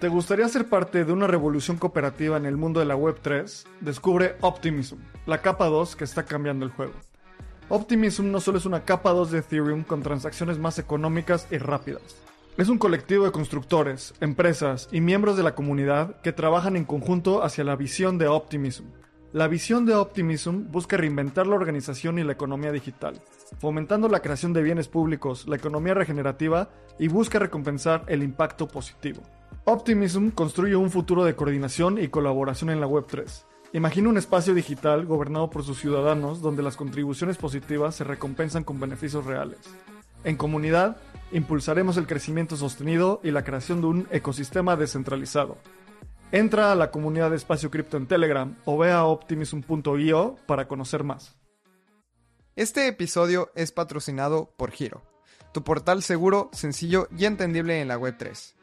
¿Te gustaría ser parte de una revolución cooperativa en el mundo de la Web3? Descubre Optimism, la capa 2 que está cambiando el juego. Optimism no solo es una capa 2 de Ethereum con transacciones más económicas y rápidas. Es un colectivo de constructores, empresas y miembros de la comunidad que trabajan en conjunto hacia la visión de Optimism. La visión de Optimism busca reinventar la organización y la economía digital, fomentando la creación de bienes públicos, la economía regenerativa y busca recompensar el impacto positivo. Optimism construye un futuro de coordinación y colaboración en la Web3. Imagina un espacio digital gobernado por sus ciudadanos donde las contribuciones positivas se recompensan con beneficios reales. En comunidad, impulsaremos el crecimiento sostenido y la creación de un ecosistema descentralizado. Entra a la comunidad de Espacio Cripto en Telegram o ve a optimism.io para conocer más. Este episodio es patrocinado por Giro, tu portal seguro, sencillo y entendible en la Web3.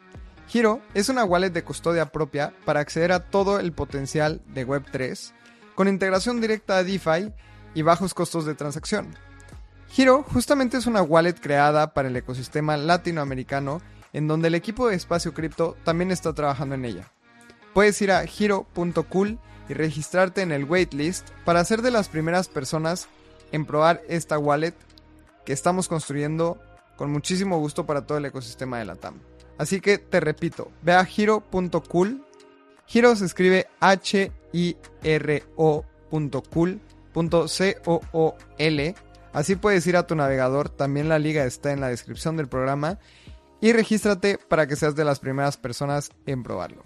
Giro es una wallet de custodia propia para acceder a todo el potencial de Web3, con integración directa a DeFi y bajos costos de transacción. Giro justamente es una wallet creada para el ecosistema latinoamericano en donde el equipo de Espacio Cripto también está trabajando en ella. Puedes ir a giro.cool y registrarte en el waitlist para ser de las primeras personas en probar esta wallet que estamos construyendo con muchísimo gusto para todo el ecosistema de la TAM. Así que te repito, ve a hiro.cool. Hiro se escribe H-I-R-O.cool.c-o-o-l. Así puedes ir a tu navegador, también la liga está en la descripción del programa. Y regístrate para que seas de las primeras personas en probarlo.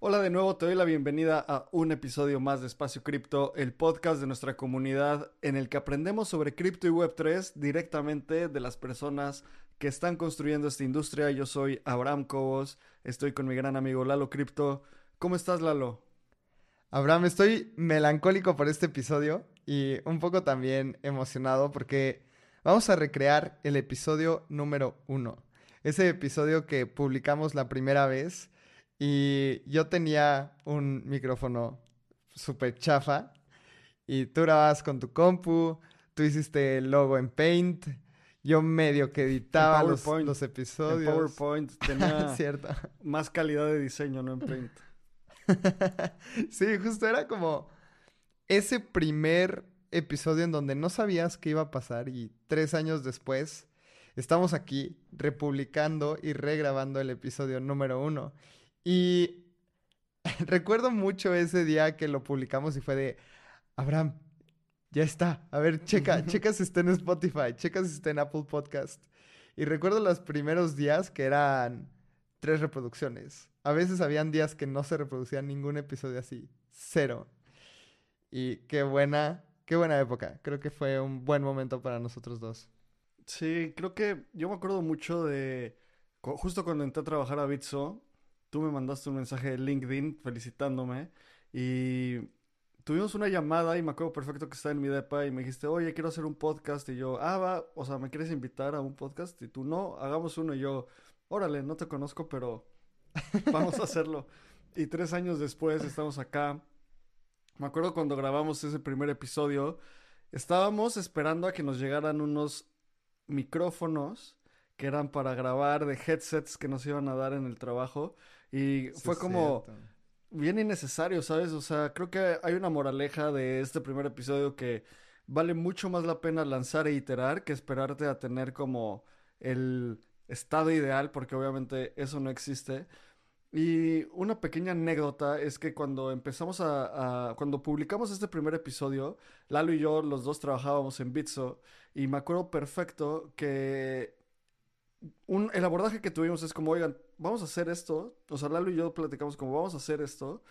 Hola de nuevo, te doy la bienvenida a un episodio más de Espacio Cripto, el podcast de nuestra comunidad en el que aprendemos sobre cripto y Web3 directamente de las personas que están construyendo esta industria. Yo soy Abraham Cobos, estoy con mi gran amigo Lalo Cripto. ¿Cómo estás, Lalo? Abraham, estoy melancólico por este episodio y un poco también emocionado porque vamos a recrear el episodio número uno. Ese episodio que publicamos la primera vez y yo tenía un micrófono súper chafa y tú grababas con tu compu, tú hiciste el logo en Paint, yo medio que editaba los, los, episodios. En PowerPoint tenía más calidad de diseño, no en Paint. sí, justo era como ese primer episodio en donde no sabías qué iba a pasar y tres años después estamos aquí republicando y regrabando el episodio número uno. Y recuerdo mucho ese día que lo publicamos y fue de, Abraham, ya está. A ver, checa, checa si está en Spotify, checa si está en Apple Podcast. Y recuerdo los primeros días que eran tres reproducciones. A veces habían días que no se reproducía ningún episodio así. Cero. Y qué buena, qué buena época. Creo que fue un buen momento para nosotros dos. Sí, creo que yo me acuerdo mucho de justo cuando entré a trabajar a Bitso, tú me mandaste un mensaje de LinkedIn felicitándome y tuvimos una llamada y me acuerdo perfecto que estaba en mi depa y me dijiste, oye, quiero hacer un podcast y yo, ah, va, o sea, ¿me quieres invitar a un podcast? Y tú, no, hagamos uno y yo, órale, no te conozco, pero vamos a hacerlo. Y tres años después estamos acá. Me acuerdo cuando grabamos ese primer episodio, estábamos esperando a que nos llegaran unos micrófonos que eran para grabar de headsets que nos iban a dar en el trabajo. Y fue como bien innecesario, ¿sabes? O sea, creo que hay una moraleja de este primer episodio que vale mucho más la pena lanzar e iterar que esperarte a tener como el estado ideal, porque obviamente eso no existe. Y una pequeña anécdota es que cuando empezamos a, a, Cuando publicamos este primer episodio, Lalo y yo, los dos trabajábamos en Bitso. Y me acuerdo perfecto que el abordaje que tuvimos es como, oigan, vamos a hacer esto. O sea, Lalo y yo platicamos como, vamos a hacer esto.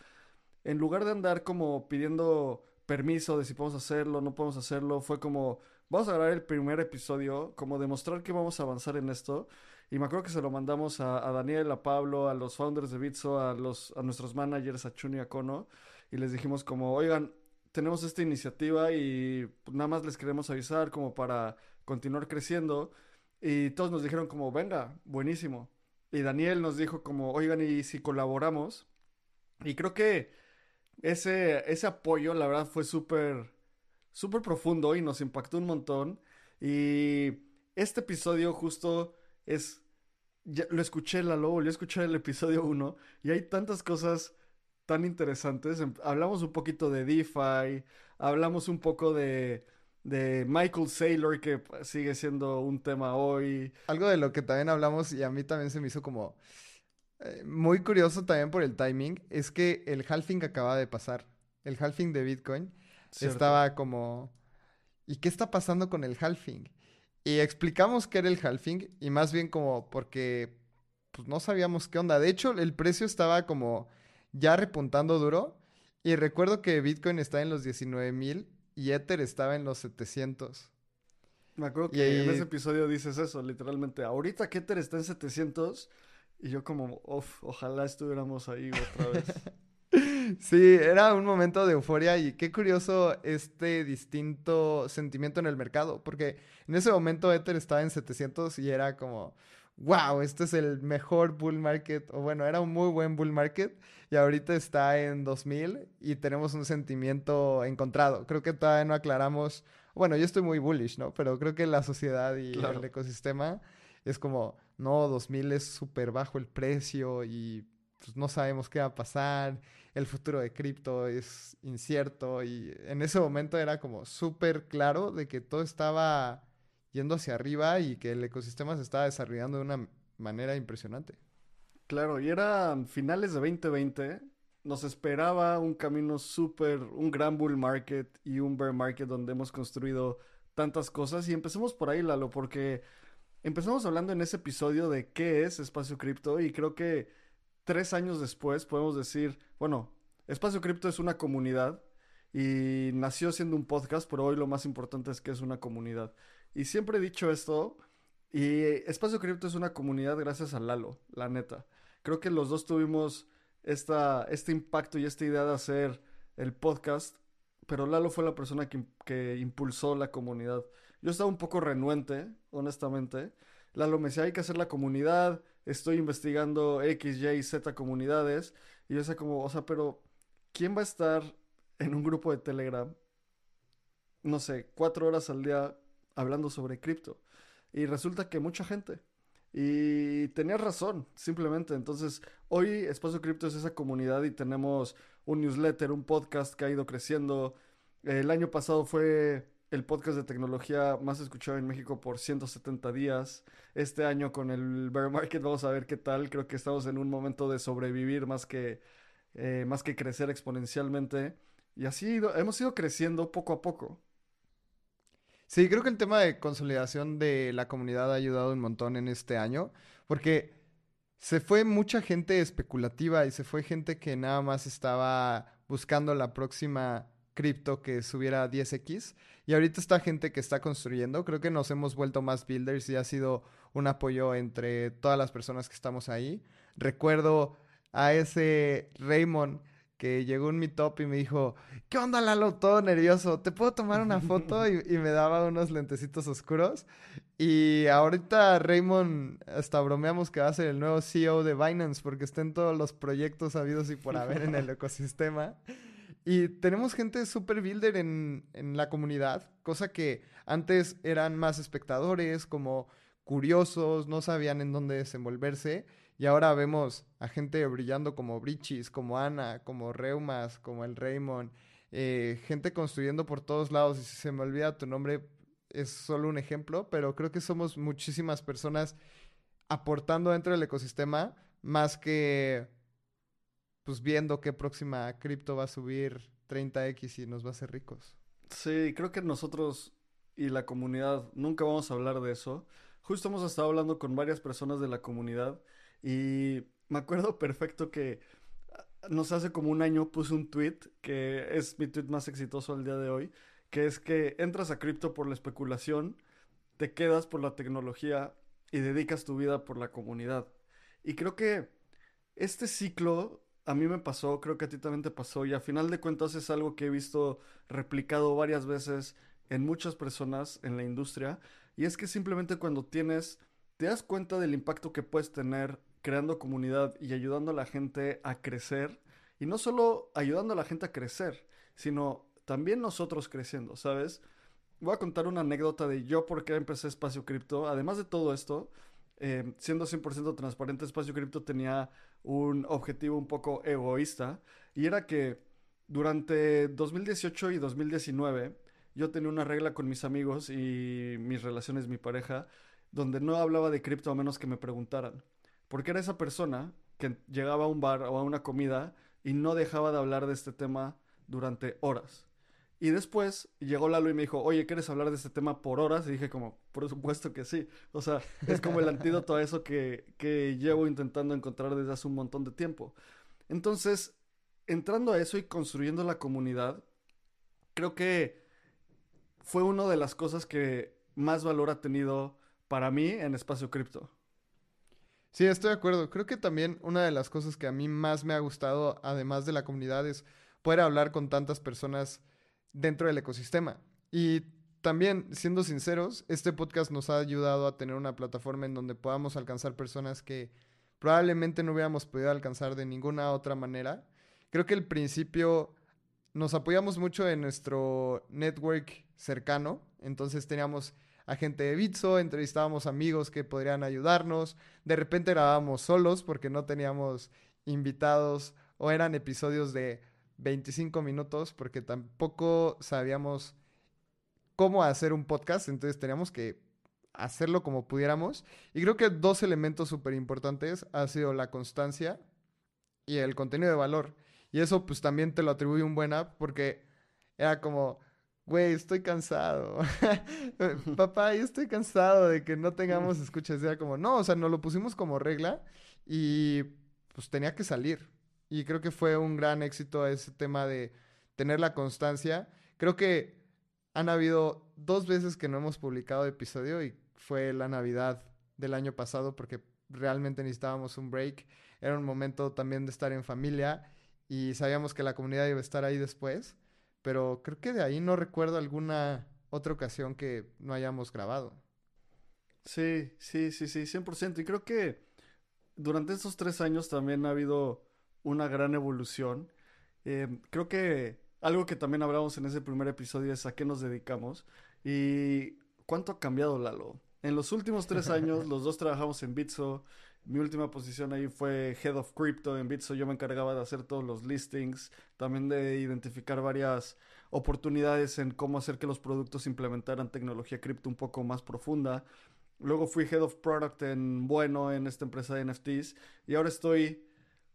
En lugar de andar como pidiendo permiso de si podemos hacerlo, no podemos hacerlo, fue como, vamos a grabar el primer episodio, como demostrar que vamos a avanzar en esto. Y me acuerdo que se lo mandamos a, Daniel, a Pablo, a los founders de Bitso, a, los, a nuestros managers, a Chuni y a Kono. Y les dijimos como, oigan, tenemos esta iniciativa y nada más les queremos avisar como para continuar creciendo. Y todos nos dijeron como, venga, buenísimo. Y Daniel nos dijo como, oigan, ¿y si colaboramos? Y creo que ese, ese apoyo, la verdad, fue súper, súper profundo y nos impactó un montón. Y este episodio justo es, lo escuché, la lo volví a escuchar el episodio 1 y hay tantas cosas tan interesantes. Em, hablamos un poquito de DeFi, hablamos un poco de, de Michael Saylor, que sigue siendo un tema hoy. Algo de lo que también hablamos y a mí también se me hizo como eh, muy curioso también por el timing, es que el halving acaba de pasar. El halving de Bitcoin estaba como... ¿Y qué está pasando con el halving? Y explicamos qué era el halving y más bien como porque pues no sabíamos qué onda. De hecho, el precio estaba como ya repuntando duro. Y recuerdo que Bitcoin está en los 19 mil y Ether estaba en los 700. Me acuerdo que en ese episodio dices eso, literalmente. Ahorita que Ether está en 700 y yo como, ojalá estuviéramos ahí otra vez. Sí, era un momento de euforia y qué curioso este distinto sentimiento en el mercado, porque en ese momento Ether estaba en 700 y era como, wow, este es el mejor bull market, o bueno, era un muy buen bull market y ahorita está en 2000 y tenemos un sentimiento encontrado. Creo que todavía no aclaramos, bueno, yo estoy muy bullish, ¿no? Pero creo que la sociedad y el ecosistema es como, no, 2000 es súper bajo el precio y pues no sabemos qué va a pasar, el futuro de cripto es incierto y en ese momento era como súper claro de que todo estaba yendo hacia arriba y que el ecosistema se estaba desarrollando de una manera impresionante. Claro, y era finales de 2020, nos esperaba un camino súper, un gran bull market y un bear market donde hemos construido tantas cosas y empecemos por ahí, Lalo, porque empezamos hablando en ese episodio de qué es espacio cripto y creo que tres años después podemos decir, bueno, Espacio Cripto es una comunidad y nació siendo un podcast, pero hoy lo más importante es que es una comunidad. Y siempre he dicho esto, y Espacio Cripto es una comunidad gracias a Lalo, la neta. Creo que los dos tuvimos esta, este impacto y esta idea de hacer el podcast, pero Lalo fue la persona que, que impulsó la comunidad. Yo estaba un poco renuente, honestamente. Lalo me decía, hay que hacer la comunidad, estoy investigando X, Y, Z comunidades. Y yo decía como, o sea, pero ¿quién va a estar en un grupo de Telegram, no sé, cuatro horas al día hablando sobre cripto? Y resulta que mucha gente. Y tenías razón, simplemente. Entonces, hoy Espacio Cripto es esa comunidad y tenemos un newsletter, un podcast que ha ido creciendo. El año pasado fue el podcast de tecnología más escuchado en México por 170 días. Este año con el bear market vamos a ver qué tal. Creo que estamos en un momento de sobrevivir más que, eh, más que crecer exponencialmente. Y así hemos ido creciendo poco a poco. Sí, creo que el tema de consolidación de la comunidad ha ayudado un montón en este año, porque se fue mucha gente especulativa y se fue gente que nada más estaba buscando la próxima cripto que subiera 10x. Y ahorita está gente que está construyendo. Creo que nos hemos vuelto más builders y ha sido un apoyo entre todas las personas que estamos ahí. Recuerdo a ese Raymond que llegó en mi top y me dijo, ¿qué onda Lalo? Todo nervioso, ¿te puedo tomar una foto? Y, y, me daba unos lentecitos oscuros. Y ahorita Raymond, hasta bromeamos que va a ser el nuevo CEO de Binance porque está en todos los proyectos habidos y por haber en el ecosistema. Y tenemos gente super builder en, en la comunidad, cosa que antes eran más espectadores, como curiosos, no sabían en dónde desenvolverse. Y ahora vemos a gente brillando como Brichis, como Ana, como Reumas, como el Raymond, eh, gente construyendo por todos lados. Y si se me olvida tu nombre, es solo un ejemplo, pero creo que somos muchísimas personas aportando dentro del ecosistema más que pues viendo qué próxima cripto va a subir 30x y nos va a hacer ricos. Sí, creo que nosotros y la comunidad nunca vamos a hablar de eso. Justo hemos estado hablando con varias personas de la comunidad y me acuerdo perfecto que ah, nos hace como un año puse un tweet que es mi tweet más exitoso al día de hoy, que es que entras a cripto por la especulación, te quedas por la tecnología y dedicas tu vida por la comunidad. Y creo que este ciclo a mí me pasó, creo que a ti también te pasó y a final de cuentas es algo que he visto replicado varias veces en muchas personas en la industria y es que simplemente cuando tienes, te das cuenta del impacto que puedes tener creando comunidad y ayudando a la gente a crecer y no solo ayudando a la gente a crecer, sino también nosotros creciendo, ¿sabes? Voy a contar una anécdota de yo por qué empecé Espacio Cripto. Además de todo esto, eh, siendo 100% transparente, Espacio Cripto tenía un objetivo un poco egoísta y era que durante 2018 y 2019 yo tenía una regla con mis amigos y mis relaciones, mi pareja, donde no hablaba de cripto a menos que me preguntaran. Porque era esa persona que llegaba a un bar o a una comida y no dejaba de hablar de este tema durante horas. Y después llegó Lalo y me dijo, oye, ¿quieres hablar de este tema por horas? Y dije como, por supuesto que sí. O sea, es como el antídoto a eso que, que llevo intentando encontrar desde hace un montón de tiempo. Entonces, entrando a eso y construyendo la comunidad, creo que fue una de las cosas que más valor ha tenido para mí en espacio cripto. Sí, estoy de acuerdo. Creo que también una de las cosas que a mí más me ha gustado, además de la comunidad, es poder hablar con tantas personas dentro del ecosistema. Y también, siendo sinceros, este podcast nos ha ayudado a tener una plataforma en donde podamos alcanzar personas que probablemente no hubiéramos podido alcanzar de ninguna otra manera. Creo que el principio nos apoyamos mucho en nuestro network cercano. Entonces teníamos a gente de Bitso, entrevistábamos amigos que podrían ayudarnos. De repente grabábamos solos porque no teníamos invitados o eran episodios de 25 minutos porque tampoco sabíamos cómo hacer un podcast. Entonces teníamos que hacerlo como pudiéramos. Y creo que dos elementos súper importantes ha sido la constancia y el contenido de valor. Y eso pues también te lo atribuye un buen app porque era como, güey, estoy cansado. Papá, yo estoy cansado de que no tengamos escuchas. Era como, no, o sea, nos lo pusimos como regla y pues tenía que salir. Y creo que fue un gran éxito ese tema de tener la constancia. Creo que han habido dos veces que no hemos publicado episodio y fue la Navidad del año pasado porque realmente necesitábamos un break. Era un momento también de estar en familia y sabíamos que la comunidad iba a estar ahí después, pero creo que de ahí no recuerdo alguna otra ocasión que no hayamos grabado. Sí, sí, sí, sí, 100%. Y creo que durante estos tres años también ha habido una gran evolución. Eh, creo que algo que también hablamos en ese primer episodio es a qué nos dedicamos y cuánto ha cambiado Lalo. En los últimos tres años los dos trabajamos en Bitso, mi última posición ahí fue Head of Crypto en Bitso. Yo me encargaba de hacer todos los listings, también de identificar varias oportunidades en cómo hacer que los productos implementaran tecnología cripto un poco más profunda. Luego fui Head of Product en Bueno, en esta empresa de NFTs. Y ahora estoy,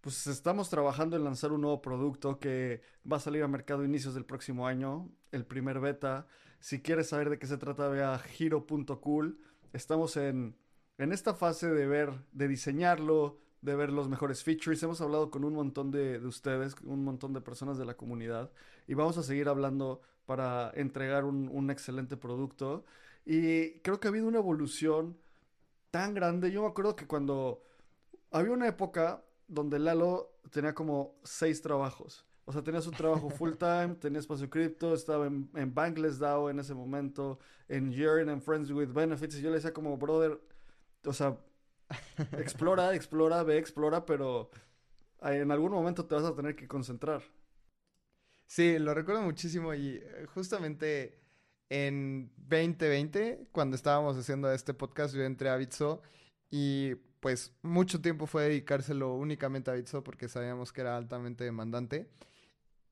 pues estamos trabajando en lanzar un nuevo producto que va a salir a mercado a inicios del próximo año, el primer beta. Si quieres saber de qué se trata, ve a hero.cool. Estamos en en esta fase de ver, de diseñarlo, de ver los mejores features, hemos hablado con un montón de, ustedes, un montón de personas de la comunidad y vamos a seguir hablando para entregar un, un excelente producto. Y creo que ha habido una evolución tan grande. Yo me acuerdo que cuando había una época donde Lalo tenía como seis trabajos. O sea, tenía su trabajo full time, tenía espacio cripto, estaba en, en Bankless DAO en ese momento, en Yearn, en Friends with Benefits. Y yo le decía como, brother, o sea, explora, explora, ve, explora, pero en algún momento te vas a tener que concentrar. Sí, lo recuerdo muchísimo y eh, justamente en 2020, cuando estábamos haciendo este podcast, yo entré a Bitso y pues mucho tiempo fue dedicárselo únicamente a Bitso porque sabíamos que era altamente demandante.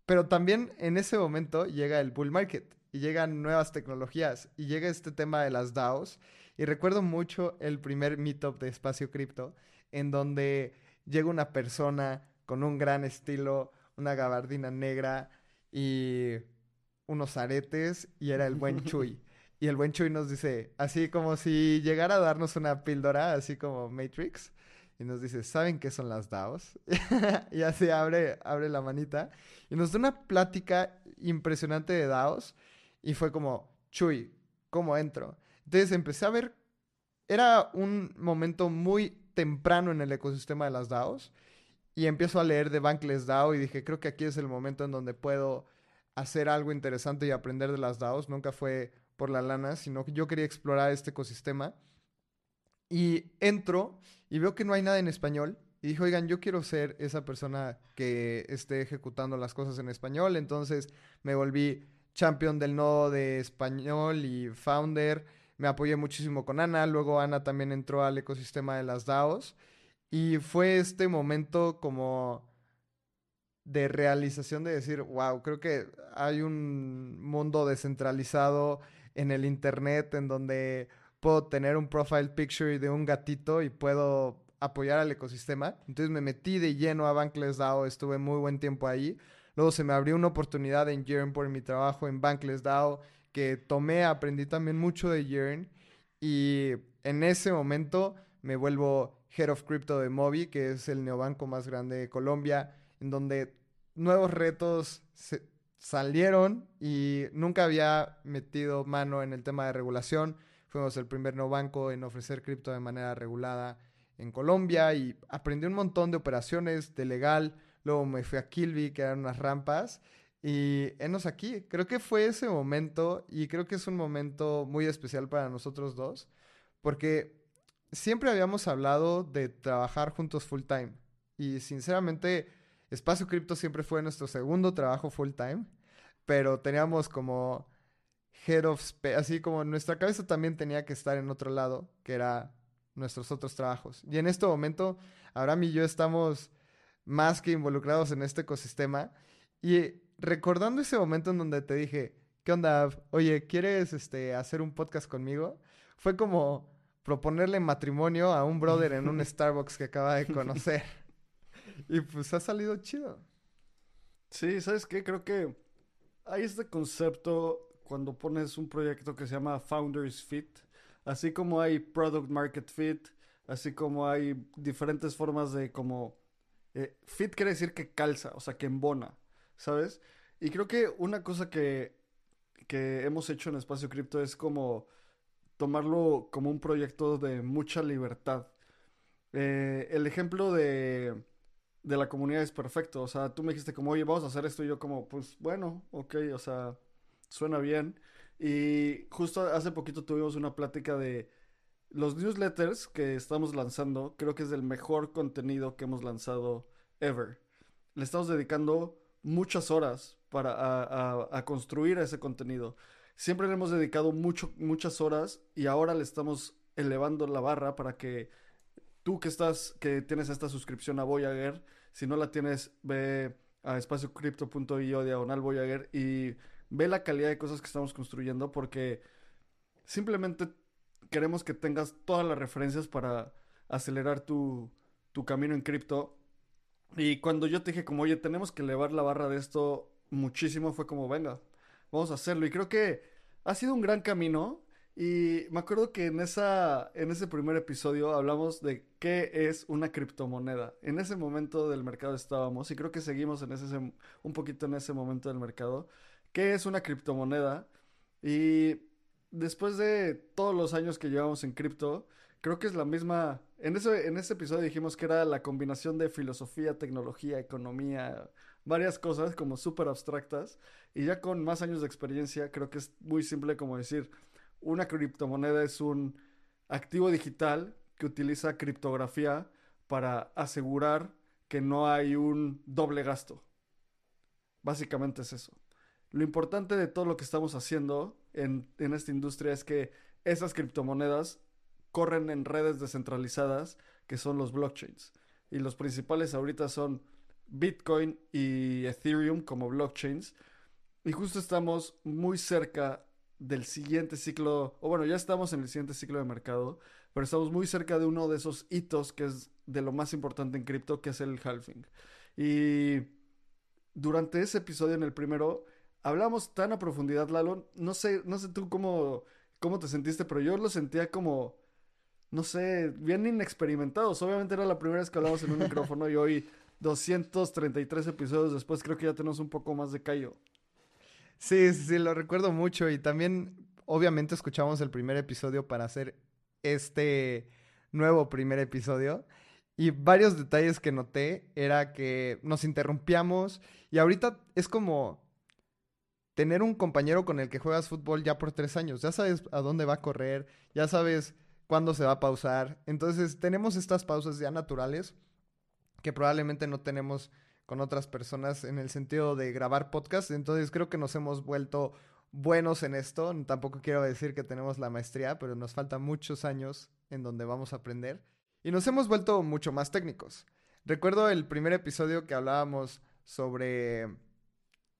Pero también en ese momento llega el bull market y llegan nuevas tecnologías y llega este tema de las DAOs y recuerdo mucho el primer meetup de Espacio Cripto, en donde llega una persona con un gran estilo, una gabardina negra y unos aretes y era el buen Chuy. Y el buen Chuy nos dice, así como si llegara a darnos una píldora, así como Matrix, y nos dice, ¿saben qué son las DAOs? y así abre, abre la manita y nos da una plática impresionante de DAOs y fue como, Chuy, ¿cómo entro? Entonces empecé a ver, era un momento muy temprano en el ecosistema de las DAOs y empiezo a leer de Bankless DAO y dije, creo que aquí es el momento en donde puedo hacer algo interesante y aprender de las DAOs. Nunca fue por la lana, sino que yo quería explorar este ecosistema. Y entro y veo que no hay nada en español. Y dije, oigan, yo quiero ser esa persona que esté ejecutando las cosas en español. Entonces me volví champion del nodo de español y founder. Me apoyé muchísimo con Ana. Luego Ana también entró al ecosistema de las DAOs. Y fue este momento como de realización de decir, wow, creo que hay un mundo descentralizado en el internet en donde puedo tener un profile picture de un gatito y puedo apoyar al ecosistema. Entonces me metí de lleno a Bankless DAO, estuve muy buen tiempo ahí. Luego se me abrió una oportunidad en Yearn por mi trabajo en Bankless DAO que tomé, aprendí también mucho de Yearn y en ese momento me vuelvo Head of Crypto de Mobi, que es el neobanco más grande de Colombia, en donde nuevos retos salieron y nunca había metido mano en el tema de regulación. Fuimos el primer no banco en ofrecer cripto de manera regulada en Colombia y aprendí un montón de operaciones de legal. Luego me fui a Kilby, que eran unas rampas. Y enos aquí. Creo que fue ese momento y creo que es un momento muy especial para nosotros dos. Porque siempre habíamos hablado de trabajar juntos full time. Y sinceramente Espacio Cripto siempre fue nuestro segundo trabajo full time, pero teníamos como head of space, así como nuestra cabeza también tenía que estar en otro lado, que era nuestros otros trabajos. Y en este momento, Abraham y yo estamos más que involucrados en este ecosistema. Y recordando ese momento en donde te dije, ¿qué onda? Oye, ¿quieres este, hacer un podcast conmigo? Fue como proponerle matrimonio a un brother en un Starbucks que acaba de conocer. Y pues ha salido chido. Sí, ¿sabes qué? Creo que hay este concepto cuando pones un proyecto que se llama Founders Fit, así como hay Product Market Fit, así como hay diferentes formas de como... Eh, fit quiere decir que calza, o sea, que embona, ¿sabes? Y creo que una cosa que, que hemos hecho en Espacio Cripto es como tomarlo como un proyecto de mucha libertad. Eh, el ejemplo de de la comunidad es perfecto. O sea, tú me dijiste como, oye, vamos a hacer esto y yo como, pues bueno, ok, o sea, suena bien. Y justo hace poquito tuvimos una plática de los newsletters que estamos lanzando. Creo que es el mejor contenido que hemos lanzado ever. Le estamos dedicando muchas horas para a, construir ese contenido. Siempre le hemos dedicado mucho, muchas horas y ahora le estamos elevando la barra para que tú que estás, que tienes esta suscripción a Voyager, si no la tienes, ve a espaciocrypto.io diagonal Voyager y ve la calidad de cosas que estamos construyendo porque simplemente queremos que tengas todas las referencias para acelerar tu, tu camino en cripto. Y cuando yo te dije como, oye, tenemos que elevar la barra de esto muchísimo, fue como, venga, vamos a hacerlo. Y creo que ha sido un gran camino. Y me acuerdo que en, esa, en ese primer episodio hablamos de qué es una criptomoneda. En ese momento del mercado estábamos y creo que seguimos en ese, un poquito en ese momento del mercado. ¿Qué es una criptomoneda? Y después de todos los años que llevamos en cripto, creo que es la misma... En ese, en ese episodio dijimos que era la combinación de filosofía, tecnología, economía, varias cosas como súper abstractas. Y ya con más años de experiencia, creo que es muy simple como decir una criptomoneda es un activo digital que utiliza criptografía para asegurar que no hay un doble gasto. Básicamente es eso. Lo importante de todo lo que estamos haciendo en, esta industria es que esas criptomonedas corren en redes descentralizadas que son los blockchains. Y los principales ahorita son Bitcoin y Ethereum como blockchains. Y justo estamos muy cerca del siguiente ciclo, o bueno, ya estamos en el siguiente ciclo de mercado, pero estamos muy cerca de uno de esos hitos que es de lo más importante en cripto, que es el halving. Y durante ese episodio, en el primero, hablamos tan a profundidad, Lalo. No sé, no sé tú cómo, cómo te sentiste, pero yo lo sentía como, no sé, bien inexperimentados. Obviamente era la primera vez que hablamos en un micrófono y hoy, 233 episodios después, creo que ya tenemos un poco más de callo. Sí, sí, lo recuerdo mucho y también, obviamente, escuchamos el primer episodio para hacer este nuevo primer episodio. Y varios detalles que noté era que nos interrumpíamos y ahorita es como tener un compañero con el que juegas fútbol ya por tres años. Ya sabes a dónde va a correr, ya sabes cuándo se va a pausar. Entonces tenemos estas pausas ya naturales que probablemente no tenemos con otras personas en el sentido de grabar podcast. Entonces creo que nos hemos vuelto buenos en esto. Tampoco quiero decir que tenemos la maestría, pero nos faltan muchos años en donde vamos a aprender. Y nos hemos vuelto mucho más técnicos. Recuerdo el primer episodio que hablábamos sobre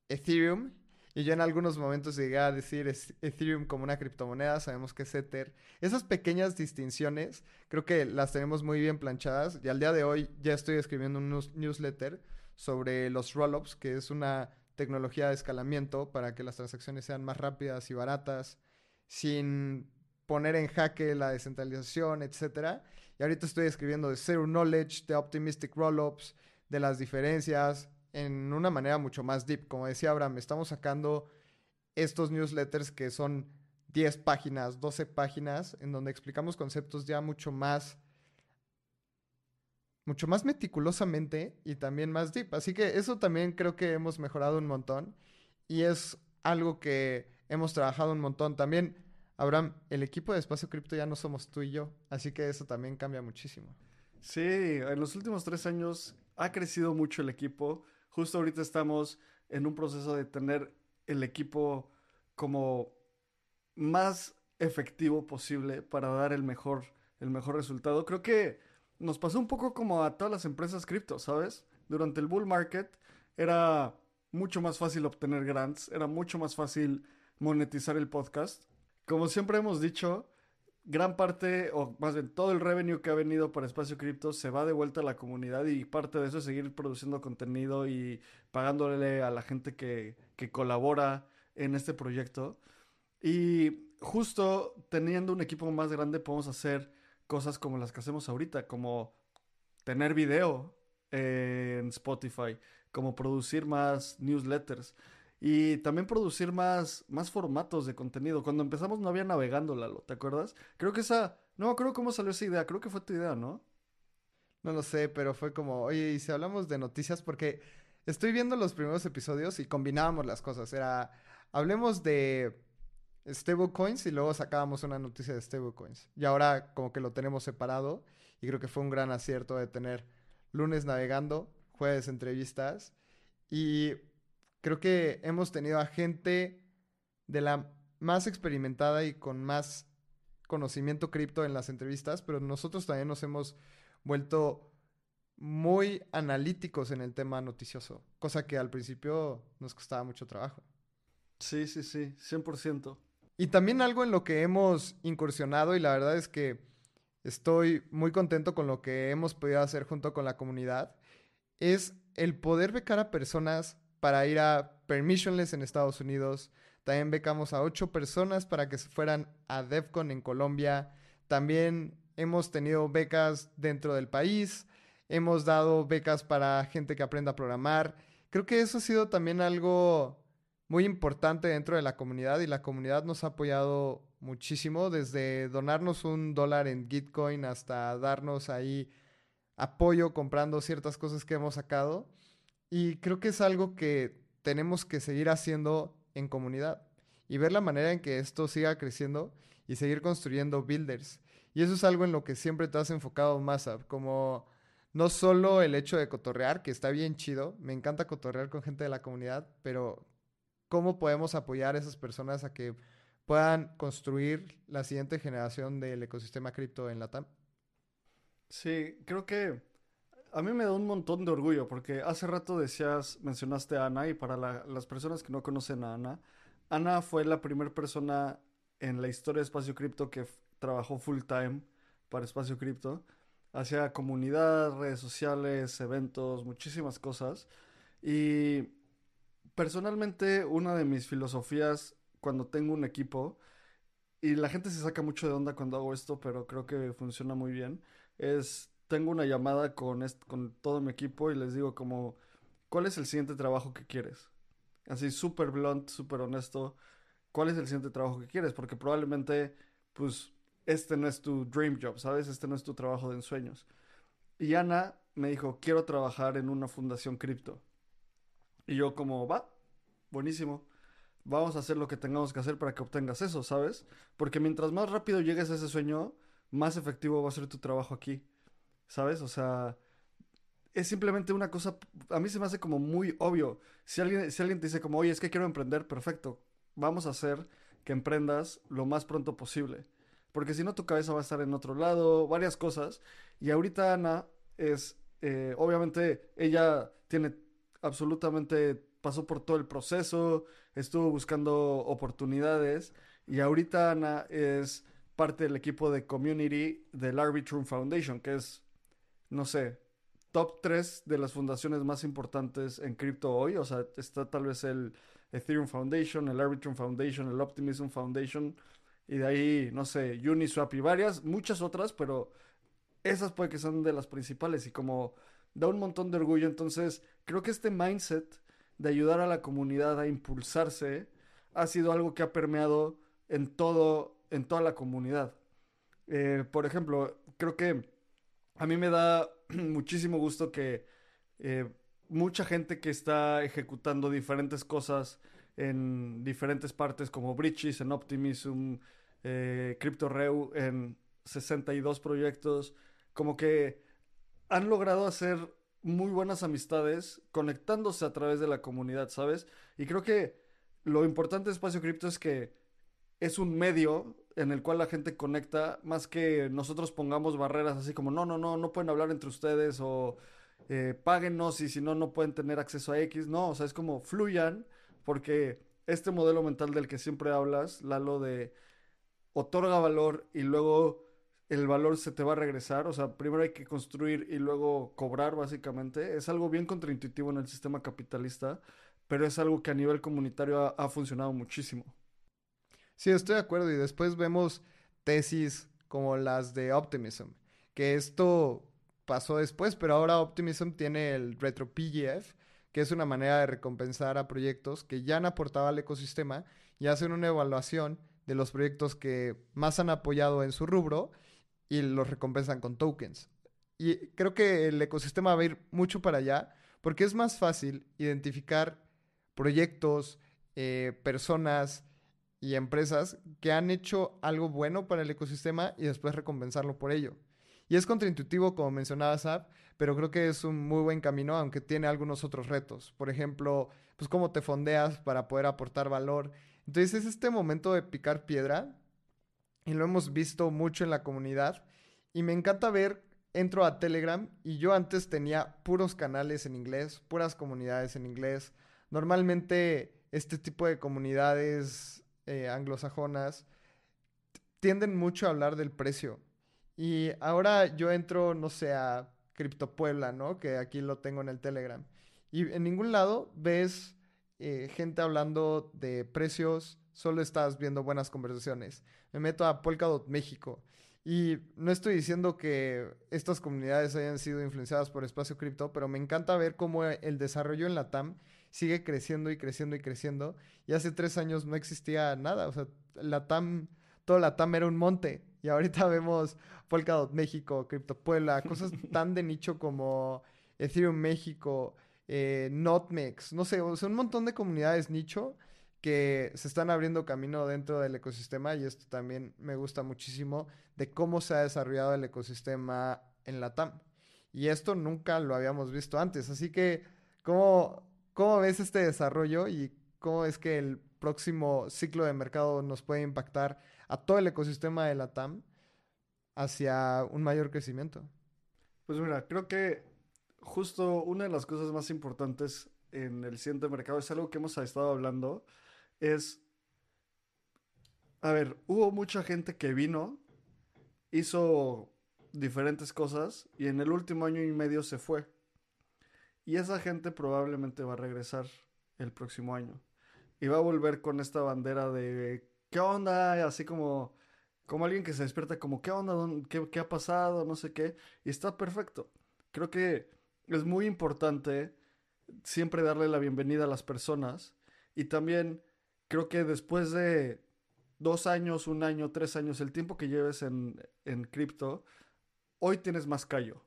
Ethereum. Y yo en algunos momentos llegué a decir Ethereum como una criptomoneda, sabemos que es Ether. Esas pequeñas distinciones creo que las tenemos muy bien planchadas y al día de hoy ya estoy escribiendo un newsletter sobre los rollups, que es una tecnología de escalamiento para que las transacciones sean más rápidas y baratas, sin poner en jaque la descentralización, etc. Y ahorita estoy escribiendo de Zero Knowledge, de Optimistic Rollups, de las diferencias, en una manera mucho más deep. Como decía Abraham, estamos sacando estos newsletters que son 10 páginas, 12 páginas, en donde explicamos conceptos ya mucho más mucho más meticulosamente y también más deep. Así que eso también creo que hemos mejorado un montón y es algo que hemos trabajado un montón. También Abraham, el equipo de Espacio Cripto ya no somos tú y yo, así que eso también cambia muchísimo. Sí, en los últimos tres años ha crecido mucho el equipo. Justo ahorita estamos en un proceso de tener el equipo como más efectivo posible para dar el mejor, el mejor resultado. Creo que nos pasó un poco como a todas las empresas cripto, ¿sabes? Durante el bull market era mucho más fácil obtener grants, era mucho más fácil monetizar el podcast como siempre hemos dicho, gran parte, o más bien todo el revenue que ha venido para Espacio Cripto se va de vuelta a la comunidad y parte de eso es seguir produciendo contenido y pagándole a la gente que, que colabora en este proyecto. Y justo teniendo un equipo más grande podemos hacer cosas como las que hacemos ahorita, como tener video en Spotify, como producir más newsletters y también producir más, más formatos de contenido. Cuando empezamos no había navegando, Lalo, ¿te acuerdas? Creo que esa, no, creo cómo salió esa idea, creo que fue tu idea, ¿no? No lo sé, pero fue como, oye, si hablamos de noticias, porque estoy viendo los primeros episodios y combinábamos las cosas, era, hablemos de stablecoins y luego sacábamos una noticia de stablecoins. Y ahora como que lo tenemos separado y creo que fue un gran acierto de tener lunes navegando, jueves entrevistas y creo que hemos tenido a gente de la más experimentada y con más conocimiento cripto en las entrevistas, pero nosotros también nos hemos vuelto muy analíticos en el tema noticioso, cosa que al principio nos costaba mucho trabajo. Sí, sí, sí, 100%. Y también algo en lo que hemos incursionado y la verdad es que estoy muy contento con lo que hemos podido hacer junto con la comunidad, es el poder becar a personas para ir a Permissionless en Estados Unidos. También becamos a ocho personas para que se fueran a DEFCON en Colombia. También hemos tenido becas dentro del país. Hemos dado becas para gente que aprenda a programar. Creo que eso ha sido también algo muy importante dentro de la comunidad y la comunidad nos ha apoyado muchísimo desde donarnos un dólar en Gitcoin hasta darnos ahí apoyo comprando ciertas cosas que hemos sacado. Y creo que es algo que tenemos que seguir haciendo en comunidad y ver la manera en que esto siga creciendo y seguir construyendo builders. Y eso es algo en lo que siempre te has enfocado más, como no solo el hecho de cotorrear, que está bien chido, me encanta cotorrear con gente de la comunidad, pero cómo podemos apoyar a esas personas a que puedan construir la siguiente generación del ecosistema cripto en la TAM. Sí, creo que a mí me da un montón de orgullo porque hace rato decías, mencionaste a Ana y para las personas que no conocen a Ana, Ana fue la primera persona en la historia de Espacio Cripto que trabajó full time para Espacio Cripto Hacía comunidad, redes sociales, eventos, muchísimas cosas. Y personalmente una de mis filosofías cuando tengo un equipo, y la gente se saca mucho de onda cuando hago esto, pero creo que funciona muy bien, es tengo una llamada con, con todo mi equipo y les digo como, ¿cuál es el siguiente trabajo que quieres? Así súper blunt, súper honesto, ¿cuál es el siguiente trabajo que quieres? Porque probablemente, pues, este no es tu dream job, ¿sabes? Este no es tu trabajo de ensueños. Y Ana me dijo, quiero trabajar en una fundación cripto. Y yo como, va, buenísimo. Vamos a hacer lo que tengamos que hacer para que obtengas eso, ¿sabes? Porque mientras más rápido llegues a ese sueño, más efectivo va a ser tu trabajo aquí. ¿Sabes? O sea, es simplemente una cosa, a mí se me hace como muy obvio. Si alguien, si alguien te dice como, oye, es que quiero emprender, perfecto. Vamos a hacer que emprendas lo más pronto posible. Porque si no, tu cabeza va a estar en otro lado, varias cosas. Y ahorita Ana es, eh, obviamente, ella tiene absolutamente, pasó por todo el proceso, estuvo buscando oportunidades. Y ahorita Ana es parte del equipo de community del Arbitrum Foundation, que es, no sé, top 3 de las fundaciones más importantes en cripto hoy. O sea, está tal vez el Ethereum Foundation, el Arbitrum Foundation, el Optimism Foundation. Y de ahí, no sé, Uniswap y varias, muchas otras, pero esas puede que sean de las principales. Y como da un montón de orgullo, entonces creo que este mindset de ayudar a la comunidad a impulsarse ha sido algo que ha permeado en todo, en toda la comunidad. Eh, por ejemplo, creo que a mí me da muchísimo gusto que eh, mucha gente que está ejecutando diferentes cosas en diferentes partes como Bridges, en Optimism, eh, CryptoReu, en 62 proyectos, como que han logrado hacer muy buenas amistades conectándose a través de la comunidad, ¿sabes? Y creo que lo importante de Espacio Cripto es que es un medio en el cual la gente conecta, más que nosotros pongamos barreras así como, no, no, no, no pueden hablar entre ustedes o eh, páguenos y si no, no pueden tener acceso a X. No, o sea, es como fluyan, porque este modelo mental del que siempre hablas, Lalo, de otorga valor y luego el valor se te va a regresar, o sea, primero hay que construir y luego cobrar, básicamente, es algo bien contraintuitivo en el sistema capitalista, pero es algo que a nivel comunitario ha, ha funcionado muchísimo. Sí, estoy de acuerdo. Y después vemos tesis como las de Optimism, que esto pasó después, pero ahora Optimism tiene el Retro PGF, que es una manera de recompensar a proyectos que ya han aportado al ecosistema y hacen una evaluación de los proyectos que más han apoyado en su rubro y los recompensan con tokens. Y creo que el ecosistema va a ir mucho para allá porque es más fácil identificar proyectos, eh, personas, y empresas que han hecho algo bueno para el ecosistema y después recompensarlo por ello. Y es contraintuitivo, como mencionaba Zap, pero creo que es un muy buen camino, aunque tiene algunos otros retos. Por ejemplo, pues cómo te fondeas para poder aportar valor. Entonces es este momento de picar piedra y lo hemos visto mucho en la comunidad y me encanta ver, entro a Telegram y yo antes tenía puros canales en inglés, puras comunidades en inglés. Normalmente este tipo de comunidades eh, anglosajonas tienden mucho a hablar del precio. Y ahora yo entro, no sé, a Cripto Puebla, ¿no? Que aquí lo tengo en el Telegram. Y en ningún lado ves eh, gente hablando de precios, solo estás viendo buenas conversaciones. Me meto a Polkadot México. Y no estoy diciendo que estas comunidades hayan sido influenciadas por espacio cripto, pero me encanta ver cómo el desarrollo en la TAM sigue creciendo y creciendo y creciendo. Y hace tres años no existía nada. O sea, la TAM, toda la TAM era un monte. Y ahorita vemos Polkadot México, Crypto Puebla, cosas tan de nicho como Ethereum México, eh, Notmex, no sé, o sea, un montón de comunidades nicho que se están abriendo camino dentro del ecosistema y esto también me gusta muchísimo de cómo se ha desarrollado el ecosistema en la TAM. Y esto nunca lo habíamos visto antes, así que ¿cómo, ¿Cómo ves este desarrollo y cómo es que el próximo ciclo de mercado nos puede impactar a todo el ecosistema de la TAM hacia un mayor crecimiento? Pues mira, creo que justo una de las cosas más importantes en el siguiente mercado es algo que hemos estado hablando, es, a ver, hubo mucha gente que vino, hizo diferentes cosas y en el último año y medio se fue. Y esa gente probablemente va a regresar el próximo año. Y va a volver con esta bandera de ¿qué onda? Así como, como alguien que se despierta como ¿qué onda? ¿Qué, qué ha pasado? No sé qué. Y está perfecto. Creo que es muy importante siempre darle la bienvenida a las personas. Y también creo que después de dos años, un año, tres años, el tiempo que lleves en, en cripto, hoy tienes más callo.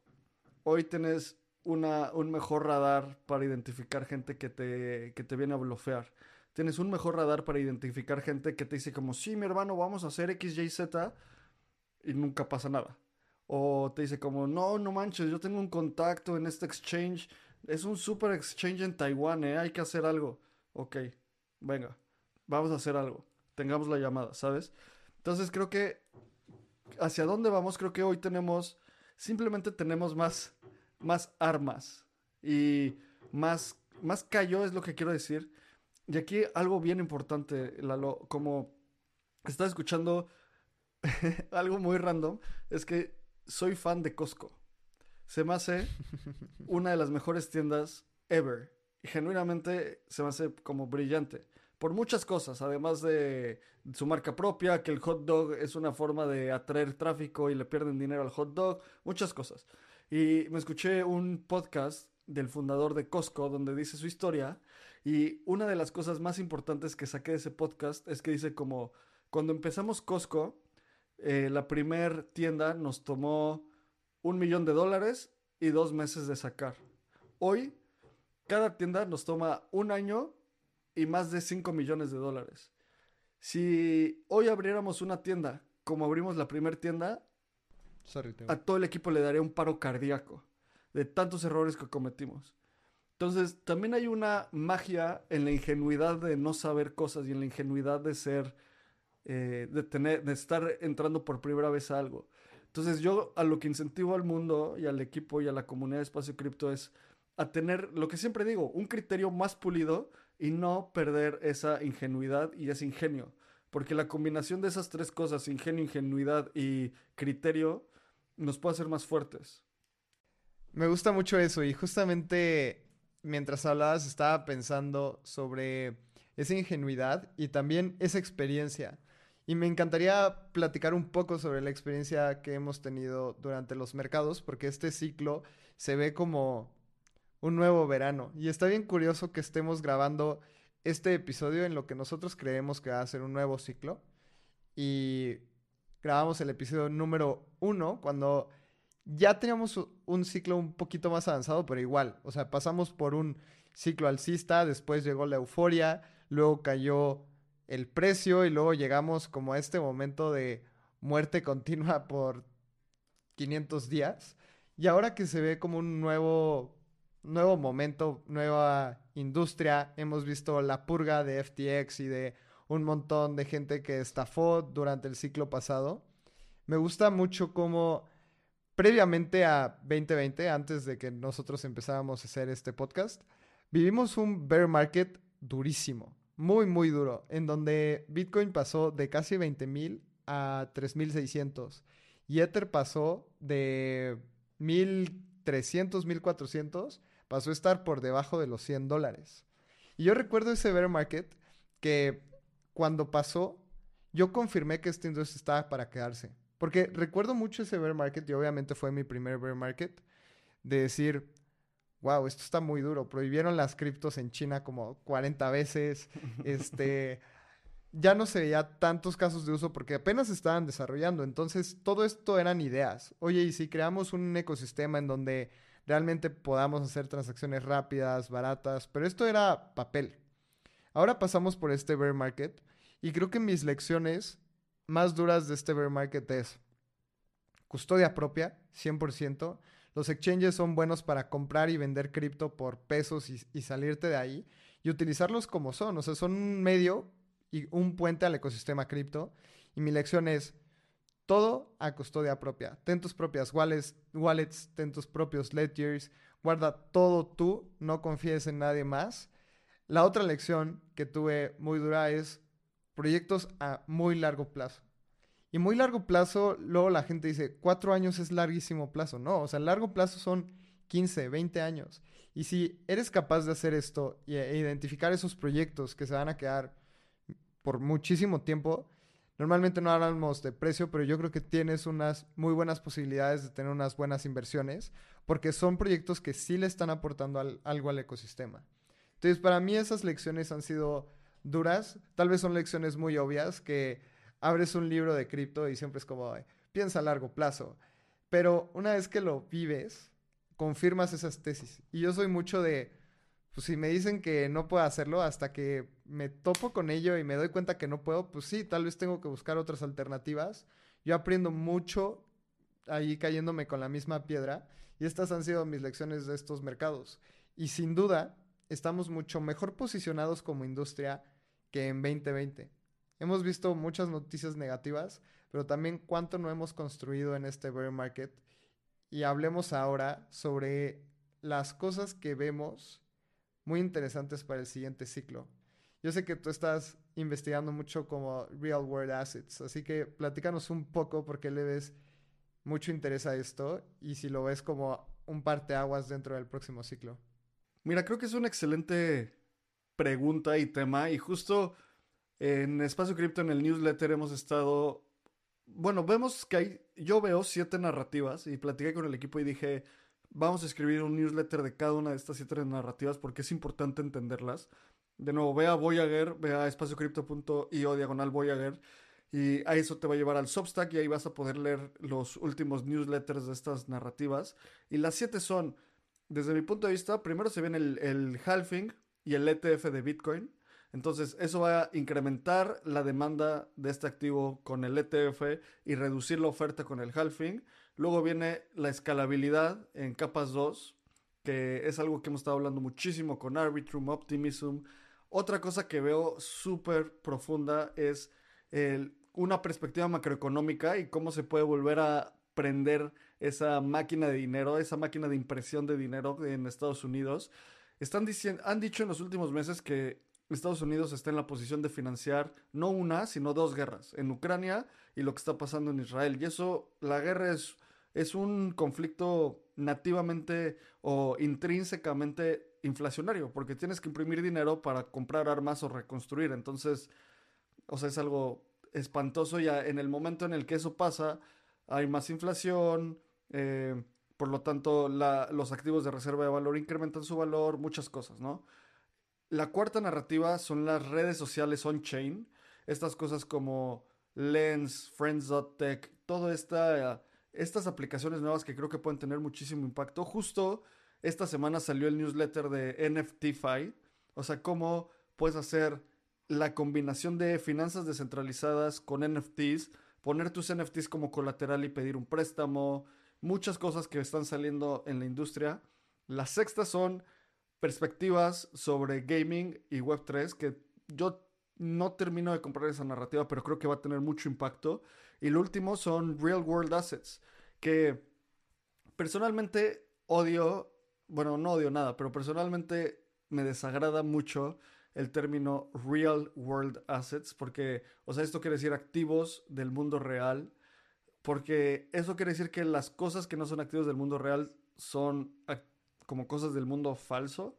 Hoy tienes un mejor radar para identificar gente que te, que te viene a blofear. Tienes un mejor radar para identificar gente que te dice como, sí, mi hermano, vamos a hacer X, Y, Z y nunca pasa nada. O te dice como, no, no manches, yo tengo un contacto en este exchange. Es un super exchange en Taiwán, ¿eh? Hay que hacer algo. Ok, venga, vamos a hacer algo. Tengamos la llamada, ¿sabes? Entonces creo que hacia dónde vamos, creo que hoy tenemos, simplemente tenemos más más armas y más, más callo es lo que quiero decir. Y aquí algo bien importante, Lalo, como estás escuchando algo muy random, es que soy fan de Costco. Se me hace una de las mejores tiendas ever. Y genuinamente se me hace como brillante. Por muchas cosas, además de su marca propia, que el hot dog es una forma de atraer tráfico y le pierden dinero al hot dog, muchas cosas. Y me escuché un podcast del fundador de Costco donde dice su historia y una de las cosas más importantes que saqué de ese podcast es que dice como cuando empezamos Costco, eh, la primer tienda nos tomó un millón de dólares y dos meses de sacar. Hoy, cada tienda nos toma un año y más de 5 millones de dólares. Si hoy abriéramos una tienda como abrimos la primera tienda, a todo el equipo le daría un paro cardíaco de tantos errores que cometimos. Entonces, también hay una magia en la ingenuidad de no saber cosas y en la ingenuidad de ser, eh, de tener, de estar entrando por primera vez a algo. Entonces, yo a lo que incentivo al mundo y al equipo y a la comunidad de Espacio Cripto es a tener lo que siempre digo, un criterio más pulido y no perder esa ingenuidad y ese ingenio. Porque la combinación de esas tres cosas, ingenio, ingenuidad y criterio, nos puede hacer más fuertes. Me gusta mucho eso y justamente mientras hablabas estaba pensando sobre esa ingenuidad y también esa experiencia. Y me encantaría platicar un poco sobre la experiencia que hemos tenido durante los mercados, porque este ciclo se ve como un nuevo verano. Y está bien curioso que estemos grabando este episodio en lo que nosotros creemos que va a ser un nuevo ciclo. Y grabamos el episodio número uno cuando ya teníamos un ciclo un poquito más avanzado, pero igual, o sea, pasamos por un ciclo alcista, después llegó la euforia, luego cayó el precio y luego llegamos como a este momento de muerte continua por 500 días. Y ahora que se ve como un nuevo, nuevo momento, nueva industria, hemos visto la purga de FTX y de un montón de gente que estafó durante el ciclo pasado. Me gusta mucho cómo previamente a 2020, antes de que nosotros empezáramos a hacer este podcast, vivimos un bear market durísimo, muy, muy duro, en donde Bitcoin pasó de casi 20 mil a 3.600 y Ether pasó de 1.300, 1.400, pasó a estar por debajo de los 100 dólares. Y yo recuerdo ese bear market que cuando pasó, yo confirmé que esta industria estaba para quedarse. Porque recuerdo mucho ese bear market y obviamente fue mi primer bear market de decir, wow, esto está muy duro. Prohibieron las criptos en China como 40 veces. este, ya no se veía tantos casos de uso porque apenas estaban desarrollando. Entonces, todo esto eran ideas. Oye, y si creamos un ecosistema en donde realmente podamos hacer transacciones rápidas, baratas, pero esto era papel. Ahora pasamos por este bear market y creo que mis lecciones más duras de este bear market es custodia propia, 100%. Los exchanges son buenos para comprar y vender cripto por pesos y, salirte de ahí y utilizarlos como son. O sea, son un medio y un puente al ecosistema cripto. Y mi lección es todo a custodia propia. Ten tus propias wallets, wallets, ten tus propios ledgers, guarda todo tú, no confíes en nadie más la otra lección que tuve muy dura es proyectos a muy largo plazo. Y muy largo plazo, luego la gente dice, cuatro años es larguísimo plazo. No, o sea, largo plazo son 15, 20 años. Y si eres capaz de hacer esto e identificar esos proyectos que se van a quedar por muchísimo tiempo, normalmente no hablamos de precio, pero yo creo que tienes unas muy buenas posibilidades de tener unas buenas inversiones, porque son proyectos que sí le están aportando algo al ecosistema. Entonces, para mí esas lecciones han sido duras, tal vez son lecciones muy obvias que abres un libro de cripto y siempre es como, piensa a largo plazo. Pero una vez que lo vives, confirmas esas tesis. Y yo soy mucho de, pues si me dicen que no puedo hacerlo, hasta que me topo con ello y me doy cuenta que no puedo, pues sí, tal vez tengo que buscar otras alternativas. Yo aprendo mucho ahí cayéndome con la misma piedra y estas han sido mis lecciones de estos mercados. Y sin duda, estamos mucho mejor posicionados como industria que en 2020. Hemos visto muchas noticias negativas, pero también cuánto no hemos construido en este bear market. Y hablemos ahora sobre las cosas que vemos muy interesantes para el siguiente ciclo. Yo sé que tú estás investigando mucho como real world assets, así que platícanos un poco por qué le ves mucho interés a esto y si lo ves como un parteaguas dentro del próximo ciclo. Mira, creo que es una excelente pregunta y tema y justo en Espacio Cripto, en el newsletter, hemos estado. Bueno, vemos que hay. Yo veo siete narrativas y platiqué con el equipo y dije: Vamos a escribir un newsletter de cada una de estas siete narrativas porque es importante entenderlas. De nuevo, ve a Voyager, ve a espaciocrypto.io diagonal Voyager y a eso te va a llevar al Substack y ahí vas a poder leer los últimos newsletters de estas narrativas. Y las siete son, desde mi punto de vista, primero se viene el, el halving y el ETF de Bitcoin. Entonces, eso va a incrementar la demanda de este activo con el ETF y reducir la oferta con el halving. Luego viene la escalabilidad en capas 2, que es algo que hemos estado hablando muchísimo con Arbitrum, Optimism. Otra cosa que veo súper profunda es una perspectiva macroeconómica y cómo se puede volver a prender esa máquina de dinero, esa máquina de impresión de dinero en Estados Unidos. Están diciendo, han dicho en los últimos meses que Estados Unidos está en la posición de financiar no una, sino dos guerras, en Ucrania y lo que está pasando en Israel. Y eso, la guerra es, es un conflicto nativamente o intrínsecamente inflacionario, porque tienes que imprimir dinero para comprar armas o reconstruir. Entonces, o sea, es algo espantoso ya en el momento en el que eso pasa, hay más inflación, eh, por lo tanto, los activos de reserva de valor incrementan su valor, muchas cosas, ¿no? La cuarta narrativa son las redes sociales on-chain. Estas cosas como Lens, Friends.tech, todas esta, estas aplicaciones nuevas que creo que pueden tener muchísimo impacto. Justo esta semana salió el newsletter de NFTFi. O sea, cómo puedes hacer la combinación de finanzas descentralizadas con NFTs, poner tus NFTs como colateral y pedir un préstamo, muchas cosas que están saliendo en la industria. Las sextas son perspectivas sobre gaming y Web3 que yo no termino de comprar esa narrativa, pero creo que va a tener mucho impacto. Y lo último son real world assets, que personalmente odio, bueno, no odio nada, pero personalmente me desagrada mucho el término real world assets, porque, o sea, esto quiere decir activos del mundo real, porque eso quiere decir que las cosas que no son activos del mundo real son como cosas del mundo falso.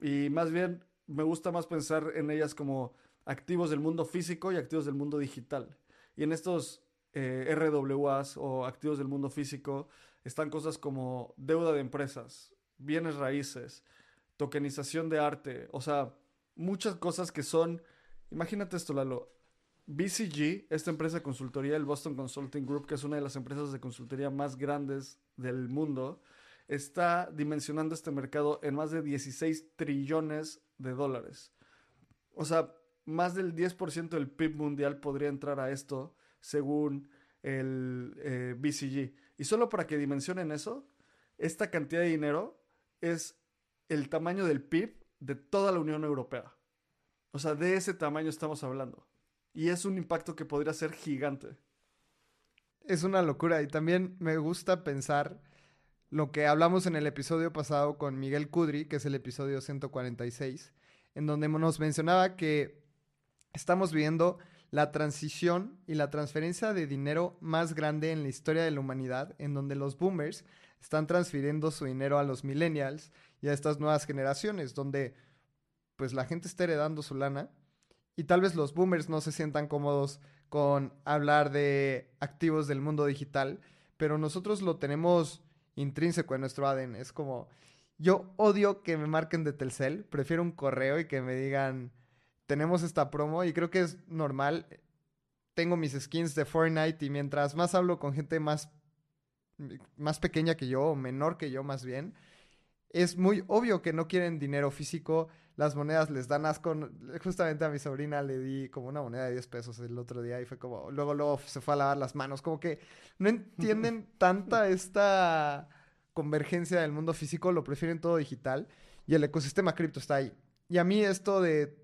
Y más bien me gusta más pensar en ellas como activos del mundo físico y activos del mundo digital. Y en estos eh, RWAs o activos del mundo físico están cosas como deuda de empresas, bienes raíces, tokenización de arte, o sea, muchas cosas que son, imagínate esto, Lalo, BCG, esta empresa de consultoría, el Boston Consulting Group, que es una de las empresas de consultoría más grandes del mundo, está dimensionando este mercado en más de 16 trillones de dólares. O sea, más del 10% del PIB mundial podría entrar a esto según el eh, BCG. Y solo para que dimensionen eso, esta cantidad de dinero es el tamaño del PIB de toda la Unión Europea. O sea, de ese tamaño estamos hablando. Y es un impacto que podría ser gigante. Es una locura y también me gusta pensar lo que hablamos en el episodio pasado con Miguel Kudri, que es el episodio 146, en donde nos mencionaba que estamos viviendo la transición y la transferencia de dinero más grande en la historia de la humanidad, en donde los boomers están transfiriendo su dinero a los millennials y a estas nuevas generaciones, donde pues la gente está heredando su lana y tal vez los boomers no se sientan cómodos con hablar de activos del mundo digital, pero nosotros lo tenemos intrínseco en nuestro ADN. Es como, yo odio que me marquen de Telcel, prefiero un correo y que me digan, tenemos esta promo y creo que es normal. Tengo mis skins de Fortnite y mientras más hablo con gente más, más pequeña que yo o menor que yo más bien, es muy obvio que no quieren dinero físico, las monedas les dan asco. Justamente a mi sobrina le di como una moneda de 10 pesos el otro día y fue como, luego, luego se fue a lavar las manos, como que no entienden tanta esta convergencia del mundo físico, lo prefieren todo digital y el ecosistema cripto está ahí. Y a mí esto de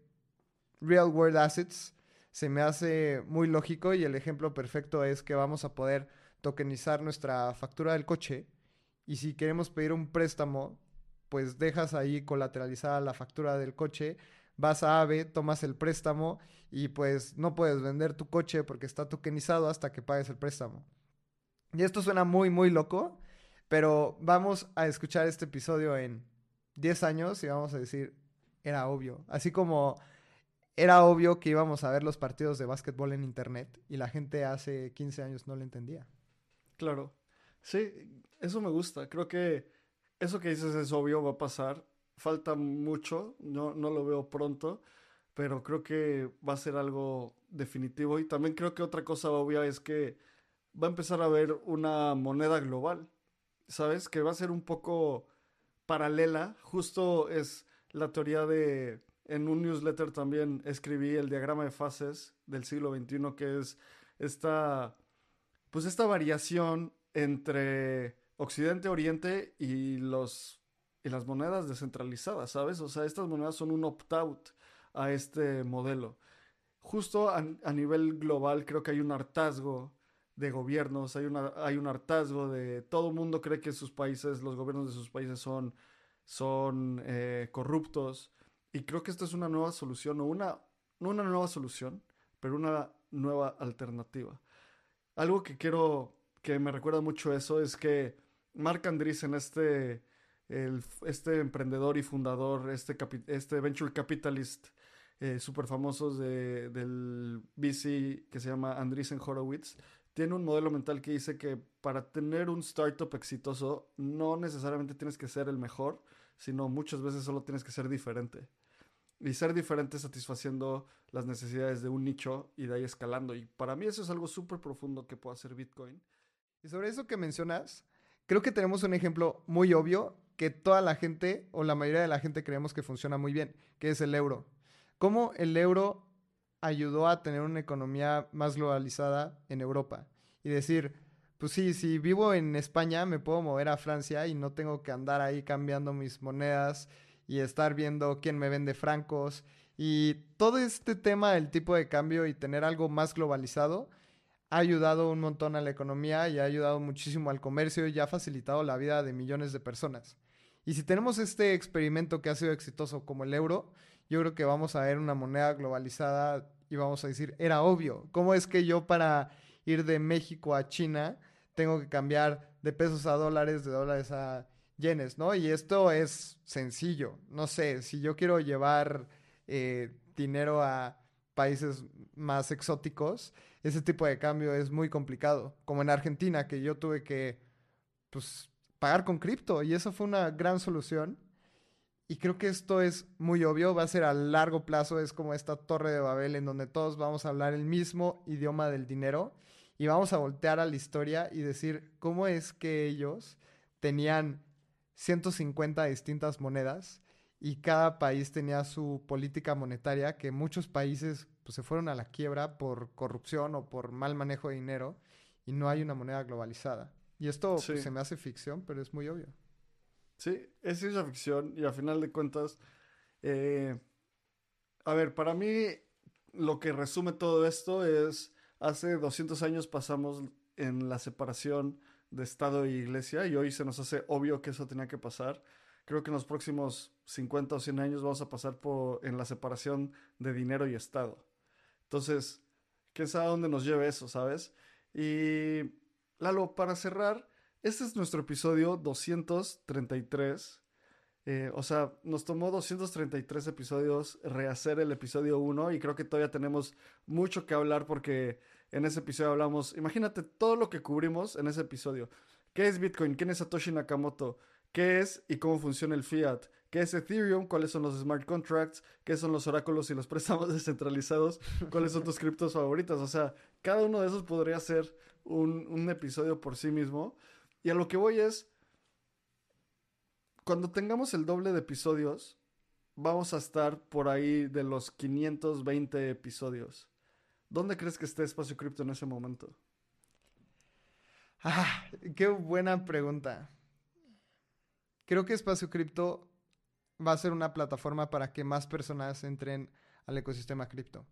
real world assets se me hace muy lógico y el ejemplo perfecto es que vamos a poder tokenizar nuestra factura del coche y si queremos pedir un préstamo pues dejas ahí colateralizada la factura del coche, vas a AVE, tomas el préstamo y pues no puedes vender tu coche porque está tokenizado hasta que pagues el préstamo. Y esto suena muy, muy loco, pero vamos a escuchar este episodio en 10 años y vamos a decir, era obvio. Así como era obvio que íbamos a ver los partidos de básquetbol en internet y la gente hace 15 años no lo entendía. Claro. Sí, eso me gusta. Creo que eso que dices es obvio, va a pasar. Falta mucho, no, no lo veo pronto, pero creo que va a ser algo definitivo. Y también creo que otra cosa obvia es que va a empezar a haber una moneda global, ¿sabes? Que va a ser un poco paralela. Justo es la teoría de... En un newsletter también escribí el diagrama de fases del siglo XXI, que es esta, pues esta variación entre Occidente, Oriente y los y las monedas descentralizadas, ¿sabes? O sea, estas monedas son un opt-out a este modelo. Justo a, nivel global creo que hay un hartazgo de gobiernos, hay, una, hay un hartazgo de todo el mundo cree que sus países, los gobiernos de sus países son, son eh, corruptos. Y creo que esta es una nueva solución, o una, no una nueva solución, pero una nueva alternativa. Algo que quiero, que me recuerda mucho eso, es que Mark Andreessen, este, este emprendedor y fundador, este, este venture capitalist eh, súper famoso de, del VC que se llama Andreessen Horowitz, tiene un modelo mental que dice que para tener un startup exitoso no necesariamente tienes que ser el mejor, sino muchas veces solo tienes que ser diferente. Y ser diferente satisfaciendo las necesidades de un nicho y de ahí escalando. Y para mí eso es algo súper profundo que puede hacer Bitcoin. Y sobre eso que mencionas, creo que tenemos un ejemplo muy obvio que toda la gente o la mayoría de la gente creemos que funciona muy bien, que es el euro. ¿Cómo el euro ayudó a tener una economía más globalizada en Europa? Y decir, pues sí, si vivo en España me puedo mover a Francia y no tengo que andar ahí cambiando mis monedas y estar viendo quién me vende francos. Y todo este tema del tipo de cambio y tener algo más globalizado ha ayudado un montón a la economía y ha ayudado muchísimo al comercio y ha facilitado la vida de millones de personas. Y si tenemos este experimento que ha sido exitoso como el euro, yo creo que vamos a ver una moneda globalizada y vamos a decir, era obvio, ¿cómo es que yo para ir de México a China tengo que cambiar de pesos a dólares, de dólares a yenes, ¿no? Y esto es sencillo, no sé, si yo quiero llevar eh, dinero a países más exóticos, ese tipo de cambio es muy complicado. Como en Argentina, que yo tuve que pues, pagar con cripto y eso fue una gran solución. Y creo que esto es muy obvio, va a ser a largo plazo, es como esta torre de Babel en donde todos vamos a hablar el mismo idioma del dinero y vamos a voltear a la historia y decir cómo es que ellos tenían 150 distintas monedas y cada país tenía su política monetaria que muchos países pues, se fueron a la quiebra por corrupción o por mal manejo de dinero y no hay una moneda globalizada. Y esto pues, se me hace ficción, pero es muy obvio. Sí, es ciencia ficción y a final de cuentas, eh, a ver, para mí lo que resume todo esto es, hace 200 años pasamos en la separación de Estado e Iglesia y hoy se nos hace obvio que eso tenía que pasar creo que en los próximos 50 o 100 años vamos a pasar por, en la separación de dinero y Estado. Entonces, quién sabe a dónde nos lleve eso, ¿sabes? Y Lalo, para cerrar, este es nuestro episodio 233. Eh, o sea, nos tomó 233 episodios rehacer el episodio 1 y creo que todavía tenemos mucho que hablar porque en ese episodio hablamos, imagínate todo lo que cubrimos en ese episodio. ¿Qué es Bitcoin? ¿Quién es Satoshi Nakamoto? ¿Qué es y cómo funciona el fiat? ¿Qué es Ethereum? ¿Cuáles son los smart contracts? ¿Qué son los oráculos y los préstamos descentralizados? ¿Cuáles son tus criptos favoritas? O sea, cada uno de esos podría ser un, un episodio por sí mismo. Y a lo que voy es, cuando tengamos el doble de episodios, vamos a estar por ahí de los 520 episodios. ¿Dónde crees que esté Espacio Cripto en ese momento? Ah, qué buena pregunta. Creo que Espacio Cripto va a ser una plataforma para que más personas entren al ecosistema cripto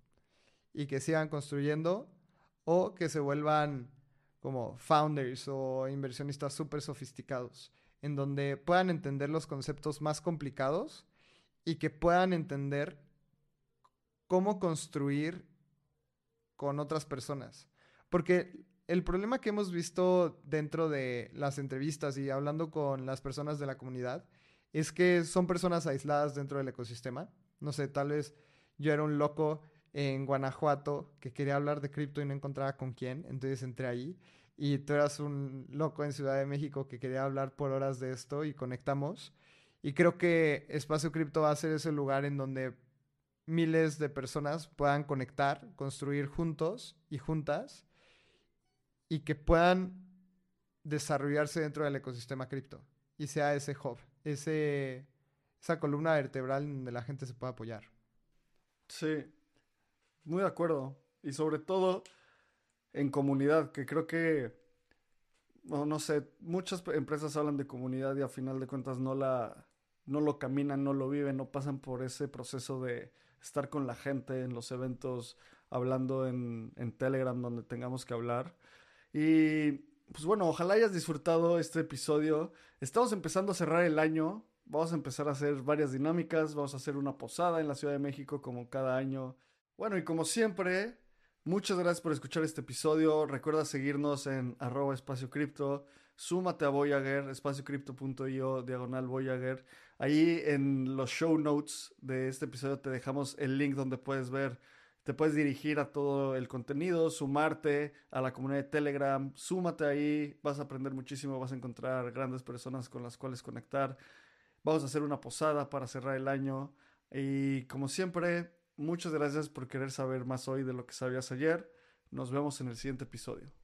y que sigan construyendo o que se vuelvan como founders o inversionistas súper sofisticados, en donde puedan entender los conceptos más complicados y que puedan entender cómo construir con otras personas. Porque el problema que hemos visto dentro de las entrevistas y hablando con las personas de la comunidad es que son personas aisladas dentro del ecosistema. No sé, tal vez yo era un loco en Guanajuato que quería hablar de cripto y no encontraba con quién, entonces entré ahí. Y tú eras un loco en Ciudad de México que quería hablar por horas de esto y conectamos. Y creo que Espacio Cripto va a ser ese lugar en donde miles de personas puedan conectar, construir juntos y juntas y que puedan desarrollarse dentro del ecosistema cripto y sea ese hub, ese, esa columna vertebral donde la gente se pueda apoyar. Sí, muy de acuerdo. Y sobre todo en comunidad, que creo que, no, no sé, muchas empresas hablan de comunidad y a final de cuentas no la, no lo caminan, no lo viven, no pasan por ese proceso de estar con la gente en los eventos, hablando en, en Telegram donde tengamos que hablar. Y pues bueno, ojalá hayas disfrutado este episodio. Estamos empezando a cerrar el año. Vamos a empezar a hacer varias dinámicas. Vamos a hacer una posada en la Ciudad de México como cada año. Bueno, y como siempre, muchas gracias por escuchar este episodio. Recuerda seguirnos en arroba espacio cripto. Súmate a Voyager, espaciocrypto.io, diagonal Voyager. Ahí en los show notes de este episodio te dejamos el link donde puedes ver te puedes dirigir a todo el contenido, sumarte a la comunidad de Telegram, súmate ahí, vas a aprender muchísimo, vas a encontrar grandes personas con las cuales conectar. Vamos a hacer una posada para cerrar el año. Y como siempre, muchas gracias por querer saber más hoy de lo que sabías ayer. Nos vemos en el siguiente episodio.